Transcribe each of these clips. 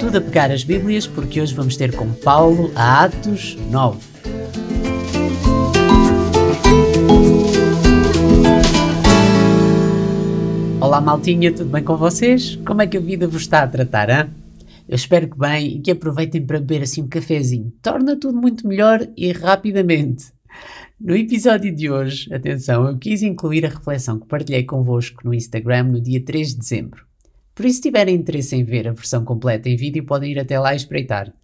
Tudo a pegar as Bíblias, porque hoje vamos ter com Paulo a Atos 9. Olá maltinha, tudo bem com vocês? Como é que a vida vos está a tratar, hein? Eu espero que bem e que aproveitem para beber assim um cafezinho. Torna tudo muito melhor e rapidamente. No episódio de hoje, atenção, eu quis incluir a reflexão que partilhei convosco no Instagram no dia 3 de dezembro. Por isso, se tiverem interesse em ver a versão completa em vídeo, podem ir até lá e espreitar.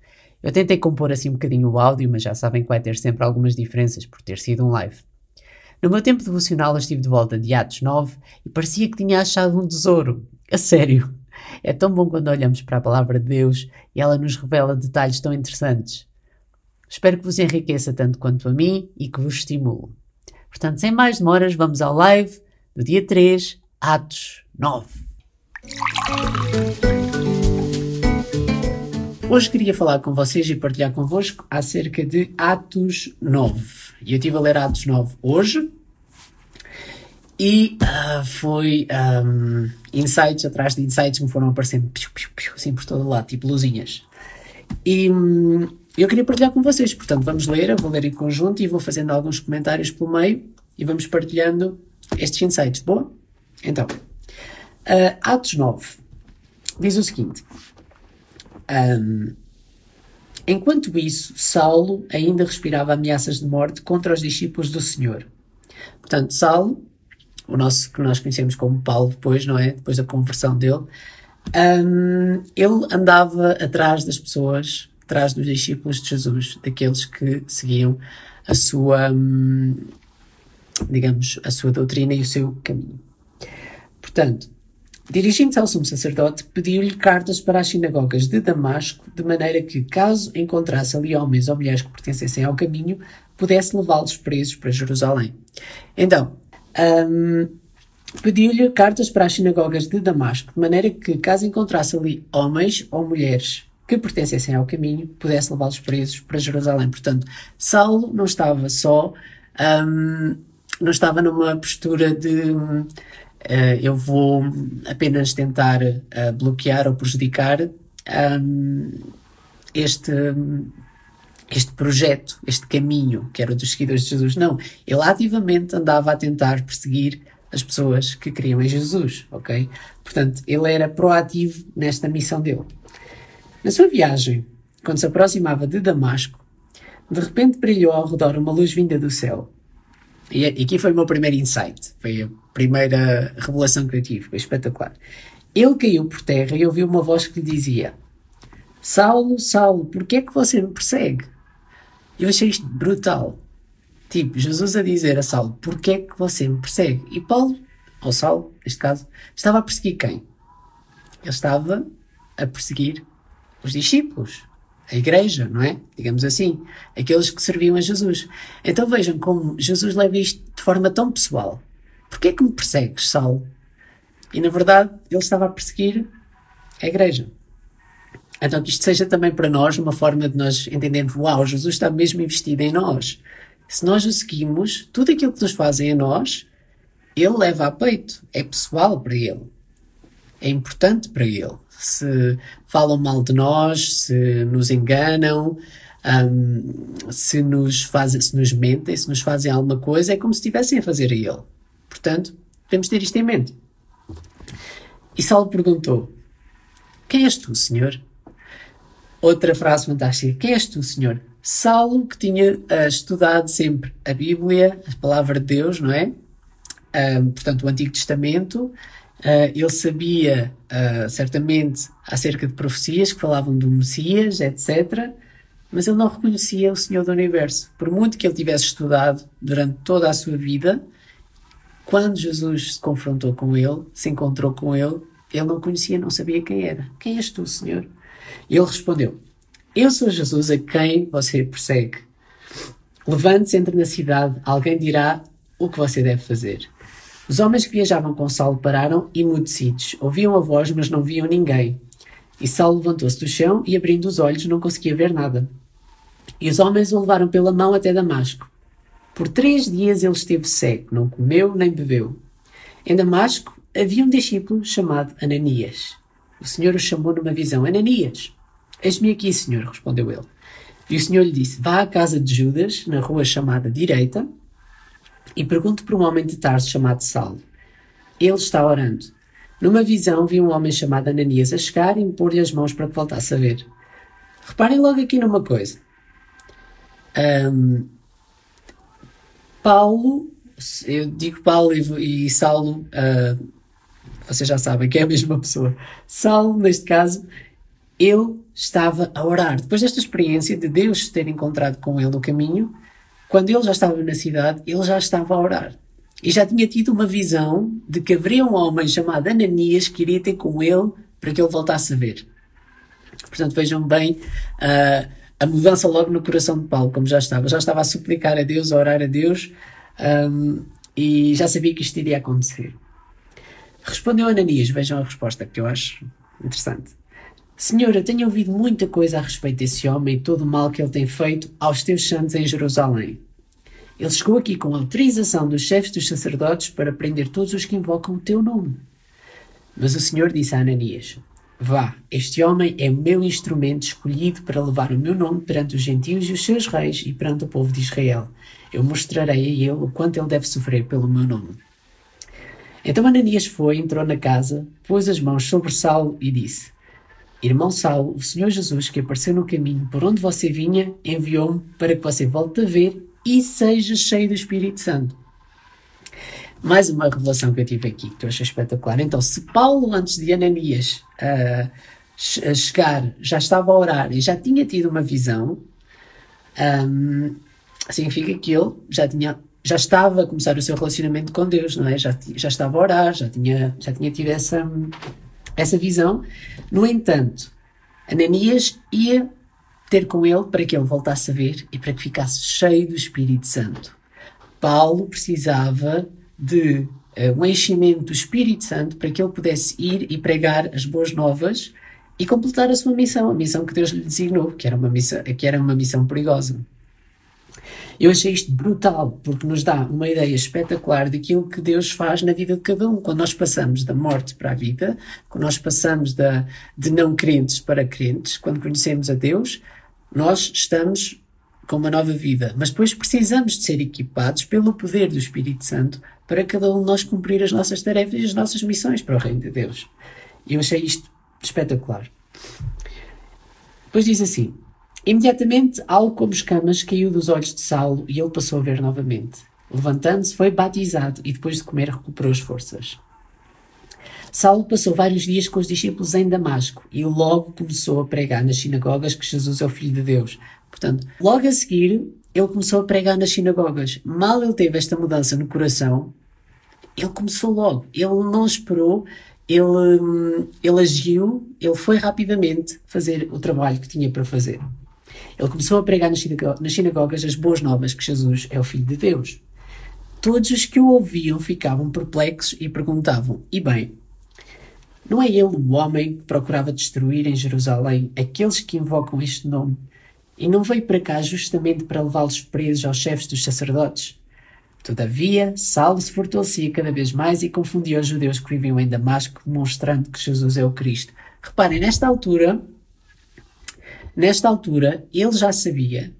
Eu tentei compor assim um bocadinho o áudio, mas já sabem que vai ter sempre algumas diferenças por ter sido um live. No meu tempo devocional, estive de volta de Atos 9 e parecia que tinha achado um tesouro. A sério. É tão bom quando olhamos para a palavra de Deus e ela nos revela detalhes tão interessantes. Espero que vos enriqueça tanto quanto a mim e que vos estimule. Portanto, sem mais demoras, vamos ao live do dia 3, Atos 9. Hoje queria falar com vocês e partilhar convosco acerca de Atos 9. E eu estive a ler Atos 9 hoje e uh, foi um, insights atrás de insights que me foram aparecendo piu, piu, piu, assim por todo lado, tipo luzinhas. E um, eu queria partilhar com vocês, portanto vamos ler, eu vou ler em conjunto e vou fazendo alguns comentários pelo meio e vamos partilhando estes insights, boa? Então, Uh, Atos 9 diz o seguinte: um, Enquanto isso, Saulo ainda respirava ameaças de morte contra os discípulos do Senhor. Portanto, Saulo, o nosso que nós conhecemos como Paulo depois, não é? Depois da conversão dele, um, ele andava atrás das pessoas, atrás dos discípulos de Jesus, daqueles que seguiam a sua, um, digamos, a sua doutrina e o seu caminho. Portanto, Dirigindo-se ao sumo sacerdote, pediu-lhe cartas para as sinagogas de Damasco, de maneira que, caso encontrasse ali homens ou mulheres que pertencessem ao caminho, pudesse levá-los presos para Jerusalém. Então, um, pediu-lhe cartas para as sinagogas de Damasco, de maneira que, caso encontrasse ali homens ou mulheres que pertencessem ao caminho, pudesse levá-los presos para Jerusalém. Portanto, Saulo não estava só, um, não estava numa postura de uh, eu vou apenas tentar uh, bloquear ou prejudicar um, este, este projeto, este caminho que era dos seguidores de Jesus. Não, ele ativamente andava a tentar perseguir as pessoas que criam em Jesus, ok? Portanto, ele era proativo nesta missão dele. Na sua viagem, quando se aproximava de Damasco, de repente brilhou ao redor uma luz vinda do céu. E aqui foi o meu primeiro insight. Foi a primeira revelação que eu tive. Foi espetacular. Ele caiu por terra e ouviu uma voz que lhe dizia: Saulo, Saulo, porquê é que você me persegue? Eu achei isto brutal. Tipo, Jesus a dizer a Saulo: porquê é que você me persegue? E Paulo, ou Saulo, neste caso, estava a perseguir quem? Ele estava a perseguir os discípulos, a igreja, não é? Digamos assim, aqueles que serviam a Jesus. Então vejam como Jesus leva isto de forma tão pessoal. Porquê é que me persegues, Saulo? E na verdade ele estava a perseguir a igreja. Então que isto seja também para nós uma forma de nós entendermos, uau, Jesus está mesmo investido em nós. Se nós o seguimos, tudo aquilo que nos fazem a nós, ele leva a peito. É pessoal para ele. É importante para ele se falam mal de nós, se nos enganam, um, se nos fazem, se nos mentem, se nos fazem alguma coisa, é como se estivessem a fazer a ele. Portanto, devemos ter isto em mente. E Saulo perguntou: Quem és tu, Senhor? Outra frase fantástica: Quem és tu, Senhor? Saulo, que tinha uh, estudado sempre a Bíblia, a palavra de Deus, não é? Um, portanto, o Antigo Testamento, Uh, ele sabia uh, certamente acerca de profecias que falavam do Messias, etc., mas ele não reconhecia o Senhor do Universo. Por muito que ele tivesse estudado durante toda a sua vida, quando Jesus se confrontou com ele, se encontrou com ele, ele não conhecia, não sabia quem era. Quem és tu, Senhor? Ele respondeu: Eu sou Jesus a quem você persegue. Levante-se, entre na cidade, alguém dirá o que você deve fazer. Os homens que viajavam com Saulo pararam emudecidos. Ouviam a voz, mas não viam ninguém. E Saulo levantou-se do chão e, abrindo os olhos, não conseguia ver nada. E os homens o levaram pela mão até Damasco. Por três dias ele esteve cego, não comeu nem bebeu. Em Damasco havia um discípulo chamado Ananias. O Senhor o chamou numa visão: Ananias. Eis-me aqui, senhor, respondeu ele. E o senhor lhe disse: Vá à casa de Judas, na rua chamada Direita, e pergunte por um homem de tarde chamado Saulo. Ele está orando. Numa visão, vi um homem chamado Ananias a chegar e impor-lhe as mãos para que voltasse a ver. Reparem logo aqui numa coisa. Um, Paulo, eu digo Paulo e, e Saulo, uh, vocês já sabem que é a mesma pessoa. Saulo, neste caso, ele estava a orar. Depois desta experiência de Deus ter encontrado com ele no caminho, quando ele já estava na cidade, ele já estava a orar. E já tinha tido uma visão de que haveria um homem chamado Ananias que iria ter com ele para que ele voltasse a ver. Portanto, vejam bem uh, a mudança logo no coração de Paulo, como já estava. Já estava a suplicar a Deus, a orar a Deus, um, e já sabia que isto iria acontecer. Respondeu Ananias, vejam a resposta que eu acho interessante. Senhora, tenho ouvido muita coisa a respeito desse homem e todo o mal que ele tem feito aos teus santos em Jerusalém. Ele chegou aqui com autorização dos chefes dos sacerdotes para prender todos os que invocam o teu nome. Mas o Senhor disse a Ananias: Vá, este homem é meu instrumento escolhido para levar o meu nome perante os gentios e os seus reis e perante o povo de Israel. Eu mostrarei a ele o quanto ele deve sofrer pelo meu nome. Então Ananias foi, entrou na casa, pôs as mãos sobre Saulo e disse: Irmão Saulo, o Senhor Jesus, que apareceu no caminho por onde você vinha, enviou-me para que você volte a ver e seja cheio do Espírito Santo. Mais uma revelação que eu tive aqui, que eu achei espetacular. Então, se Paulo, antes de Ananias uh, chegar, já estava a orar e já tinha tido uma visão, um, significa que ele já tinha já estava a começar o seu relacionamento com Deus, não é? Já, já estava a orar, já tinha, já tinha tido essa, essa visão. No entanto, Ananias ia ter com ele para que ele voltasse a ver e para que ficasse cheio do Espírito Santo. Paulo precisava de uh, um enchimento do Espírito Santo para que ele pudesse ir e pregar as boas novas e completar a sua missão, a missão que Deus lhe designou, que era uma missão, que era uma missão perigosa. Eu achei isto brutal, porque nos dá uma ideia espetacular daquilo que Deus faz na vida de cada um. Quando nós passamos da morte para a vida, quando nós passamos da, de não crentes para crentes, quando conhecemos a Deus, nós estamos com uma nova vida. Mas depois precisamos de ser equipados pelo poder do Espírito Santo para cada um de nós cumprir as nossas tarefas e as nossas missões para o Reino de Deus. Eu achei isto espetacular. Depois diz assim: Imediatamente algo como escamas caiu dos olhos de Saulo e ele passou a ver novamente. Levantando-se, foi batizado e depois de comer recuperou as forças. Saulo passou vários dias com os discípulos em Damasco e logo começou a pregar nas sinagogas que Jesus é o Filho de Deus. Portanto, logo a seguir, ele começou a pregar nas sinagogas. Mal ele teve esta mudança no coração, ele começou logo. Ele não esperou, ele, ele agiu, ele foi rapidamente fazer o trabalho que tinha para fazer. Ele começou a pregar nas sinagogas as boas novas que Jesus é o Filho de Deus. Todos os que o ouviam ficavam perplexos e perguntavam: E bem, não é ele o homem que procurava destruir em Jerusalém aqueles que invocam este nome? E não veio para cá justamente para levá-los presos aos chefes dos sacerdotes? Todavia, Saulo se fortalecia cada vez mais e confundia os judeus que viviam em Damasco, mostrando que Jesus é o Cristo. Reparem, nesta altura, nesta altura, ele já sabia,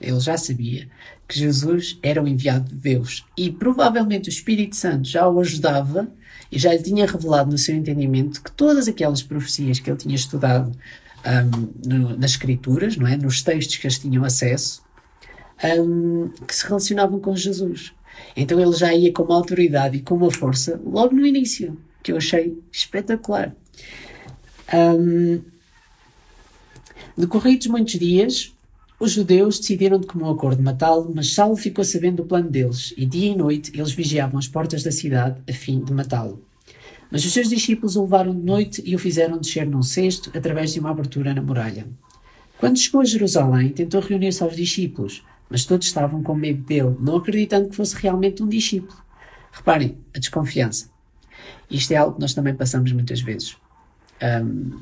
ele já sabia que Jesus era o enviado de Deus e provavelmente o Espírito Santo já o ajudava e já lhe tinha revelado no seu entendimento que todas aquelas profecias que ele tinha estudado um, no, nas escrituras, não é, nos textos que eles tinham acesso, um, que se relacionavam com Jesus. Então ele já ia com uma autoridade e com uma força logo no início, que eu achei espetacular. Um, decorridos muitos dias, os judeus decidiram de comum acordo matá-lo, mas Saulo ficou sabendo do plano deles, e dia e noite eles vigiavam as portas da cidade a fim de matá-lo. Mas os seus discípulos o levaram de noite e o fizeram descer num cesto através de uma abertura na muralha. Quando chegou a Jerusalém, tentou reunir-se aos discípulos, mas todos estavam com medo dele, não acreditando que fosse realmente um discípulo. Reparem, a desconfiança. Isto é algo que nós também passamos muitas vezes. Um,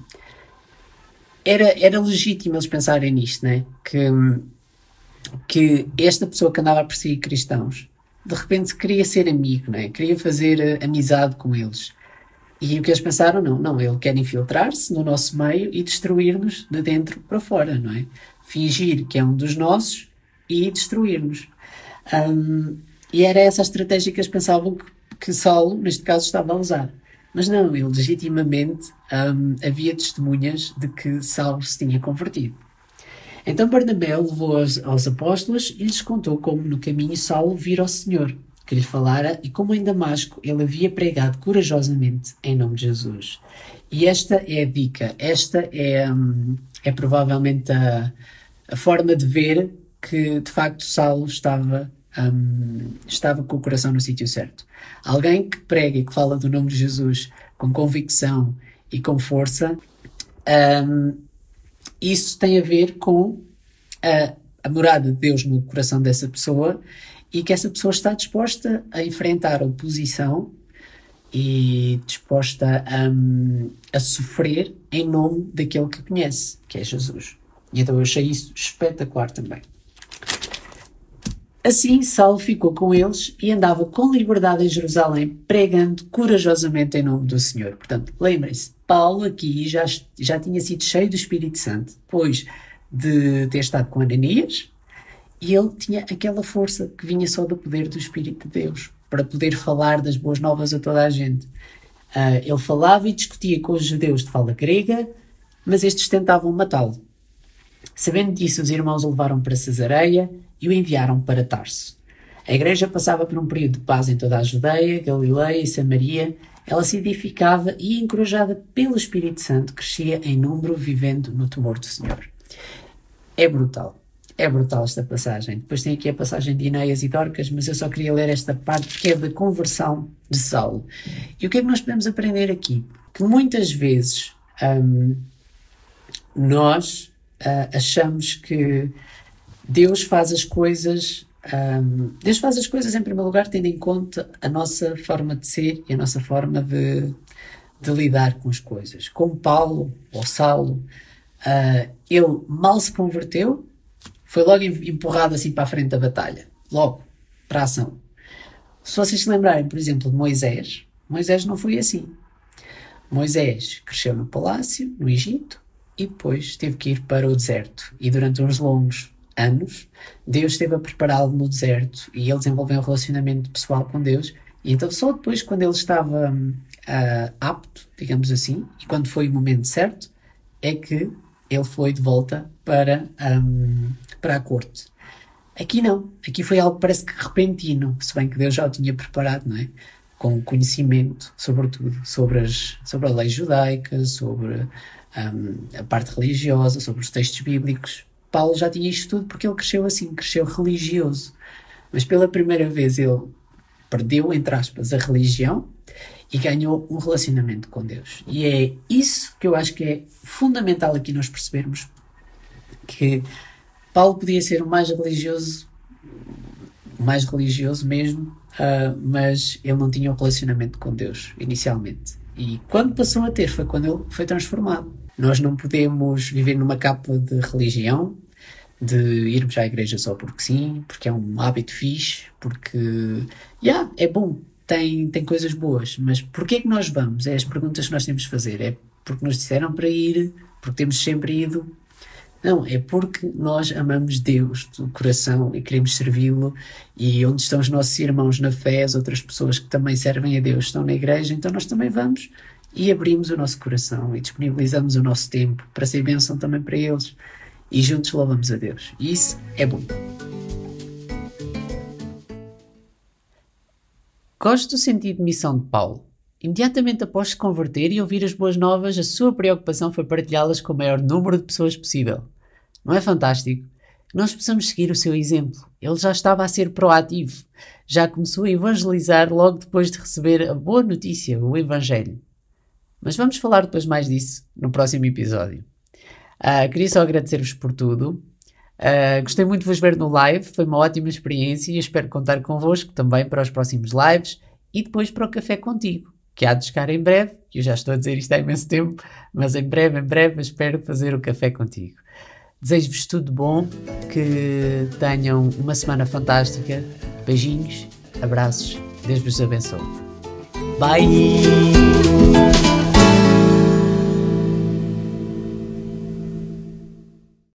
era, era legítimo eles pensarem nisto, né? Que, que esta pessoa que andava a perseguir cristãos, de repente queria ser amigo, né? Queria fazer amizade com eles. E o que eles pensaram, não, não, ele quer infiltrar-se no nosso meio e destruir-nos de dentro para fora, não é? Fingir que é um dos nossos e destruir-nos. Um, e era essa a estratégia que eles pensavam que, que Saulo, neste caso, estava a usar. Mas não, ele legitimamente um, havia testemunhas de que Saulo se tinha convertido. Então Barnabé levou aos, apóstolos e lhes contou como no caminho Saulo vira ao Senhor que lhe falara e como em Damasco ele havia pregado corajosamente em nome de Jesus. E esta é a dica, esta é, hum, é provavelmente a, a forma de ver que de facto Saulo estava, um, estava com o coração no sítio certo. Alguém que prega e que fala do nome de Jesus com convicção e com força, um, isso tem a ver com a, a morada de Deus no coração dessa pessoa e que essa pessoa está disposta a enfrentar oposição e disposta a, a sofrer em nome daquele que conhece, que é Jesus. E então eu achei isso espetacular também. Assim, Saulo ficou com eles e andava com liberdade em Jerusalém, pregando corajosamente em nome do Senhor. Portanto, lembrem-se, Paulo aqui já, já tinha sido cheio do Espírito Santo, depois de ter estado com Ananias, e ele tinha aquela força que vinha só do poder do Espírito de Deus para poder falar das boas novas a toda a gente. Uh, ele falava e discutia com os judeus de fala grega, mas estes tentavam matá-lo. Sabendo disso, os irmãos o levaram para Cesareia e o enviaram para Tarso. A igreja passava por um período de paz em toda a Judeia, Galileia e Samaria. Ela se edificava e, encorajada pelo Espírito Santo, crescia em número, vivendo no temor do Senhor. É brutal. É brutal esta passagem. Depois tem aqui a passagem de Ineias e Dorcas, mas eu só queria ler esta parte que é da conversão de Saulo. E o que é que nós podemos aprender aqui? Que muitas vezes um, nós uh, achamos que Deus faz as coisas. Um, Deus faz as coisas em primeiro lugar tendo em conta a nossa forma de ser e a nossa forma de, de lidar com as coisas. Como Paulo ou Saulo, uh, ele mal se converteu, foi logo empurrado assim para a frente da batalha. Logo, para a ação. Se vocês se lembrarem, por exemplo, de Moisés, Moisés não foi assim. Moisés cresceu no palácio, no Egito, e depois teve que ir para o deserto. E durante uns longos anos, Deus esteve a prepará-lo no deserto e ele desenvolveu um relacionamento pessoal com Deus. E então, só depois, quando ele estava uh, apto, digamos assim, e quando foi o momento certo, é que ele foi de volta para, um, para a corte. Aqui não. Aqui foi algo parece que repentino, se bem que Deus já o tinha preparado, não é? Com conhecimento, sobretudo, sobre, as, sobre a lei judaica, sobre um, a parte religiosa, sobre os textos bíblicos. Paulo já tinha isto tudo porque ele cresceu assim, cresceu religioso. Mas pela primeira vez ele perdeu, entre aspas, a religião e ganhou um relacionamento com Deus. E é isso que eu acho que é fundamental aqui nós percebermos que Paulo podia ser o mais religioso, o mais religioso mesmo, uh, mas ele não tinha um relacionamento com Deus inicialmente. E quando passou a ter foi quando ele foi transformado. Nós não podemos viver numa capa de religião, de irmos à igreja só porque sim, porque é um hábito fixe, porque, yeah, é bom, tem, tem coisas boas, mas porquê é que nós vamos? É as perguntas que nós temos de fazer. É porque nos disseram para ir, porque temos sempre ido. Não, é porque nós amamos Deus do coração e queremos servi-lo. E onde estão os nossos irmãos na fé, as outras pessoas que também servem a Deus estão na igreja, então nós também vamos e abrimos o nosso coração e disponibilizamos o nosso tempo para ser bênção também para eles. E juntos louvamos a Deus. E isso é bom. Gosto do sentido de missão de Paulo. Imediatamente após se converter e ouvir as boas novas, a sua preocupação foi partilhá-las com o maior número de pessoas possível. Não é fantástico? Nós possamos seguir o seu exemplo. Ele já estava a ser proativo. Já começou a evangelizar logo depois de receber a boa notícia, o Evangelho. Mas vamos falar depois mais disso no próximo episódio. Uh, queria só agradecer-vos por tudo. Uh, gostei muito de vos ver no live, foi uma ótima experiência e espero contar convosco também para os próximos lives e depois para o Café Contigo, que há de chegar em breve, eu já estou a dizer isto há imenso tempo, mas em breve, em breve espero fazer o Café Contigo. Desejo-vos tudo bom, que tenham uma semana fantástica, beijinhos, abraços, Deus vos abençoe. Bye!